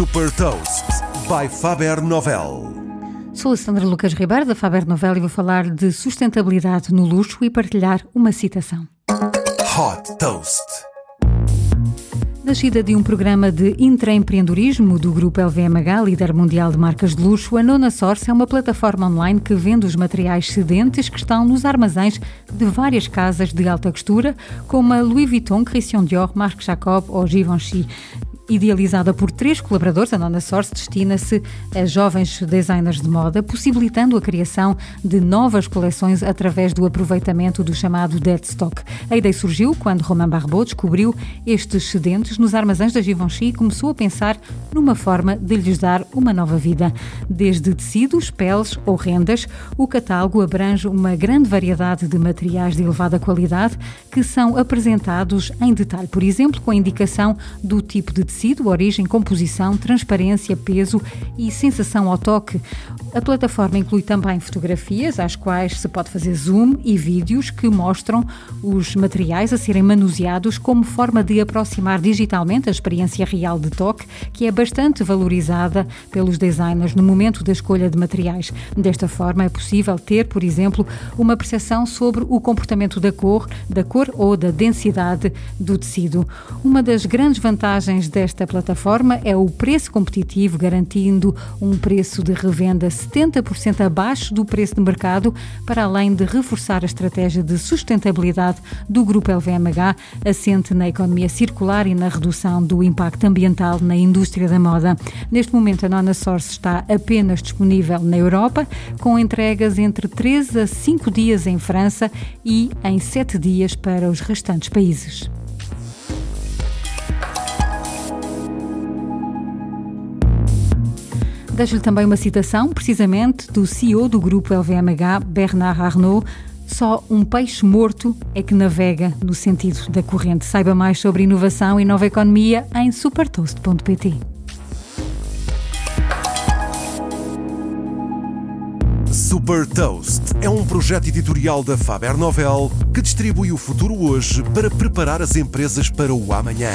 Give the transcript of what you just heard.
Super Toast by Faber Novel. Sou a Sandra Lucas Ribeiro da Faber Novel e vou falar de sustentabilidade no luxo e partilhar uma citação. Hot Toast. Nascida de um programa de intraempreendedorismo do grupo LVMH, líder mundial de marcas de luxo, a Nona Source é uma plataforma online que vende os materiais sedentes que estão nos armazéns de várias casas de alta costura, como a Louis Vuitton, Christian Dior, Marc Jacob ou Givenchy. Idealizada por três colaboradores, a Nona Source destina-se a jovens designers de moda, possibilitando a criação de novas coleções através do aproveitamento do chamado dead stock. A ideia surgiu quando Romain Barbeau descobriu estes excedentes nos armazéns da Givenchy e começou a pensar numa forma de lhes dar uma nova vida. Desde tecidos, peles ou rendas, o catálogo abrange uma grande variedade de materiais de elevada qualidade que são apresentados em detalhe, por exemplo, com a indicação do tipo de tecido tecido, origem, composição, transparência, peso e sensação ao toque. A plataforma inclui também fotografias, às quais se pode fazer zoom, e vídeos que mostram os materiais a serem manuseados como forma de aproximar digitalmente a experiência real de toque, que é bastante valorizada pelos designers no momento da escolha de materiais. Desta forma, é possível ter, por exemplo, uma percepção sobre o comportamento da cor, da cor ou da densidade do tecido. Uma das grandes vantagens desta desta plataforma é o preço competitivo, garantindo um preço de revenda 70% abaixo do preço de mercado, para além de reforçar a estratégia de sustentabilidade do Grupo LVMH, assente na economia circular e na redução do impacto ambiental na indústria da moda. Neste momento, a Nona Source está apenas disponível na Europa, com entregas entre 3 a 5 dias em França e em 7 dias para os restantes países. Deixo-lhe também uma citação, precisamente do CEO do grupo LVMH, Bernard Arnault. Só um peixe morto é que navega no sentido da corrente. Saiba mais sobre inovação e nova economia em supertoast.pt. Super Toast é um projeto editorial da Faber Novel que distribui o futuro hoje para preparar as empresas para o amanhã.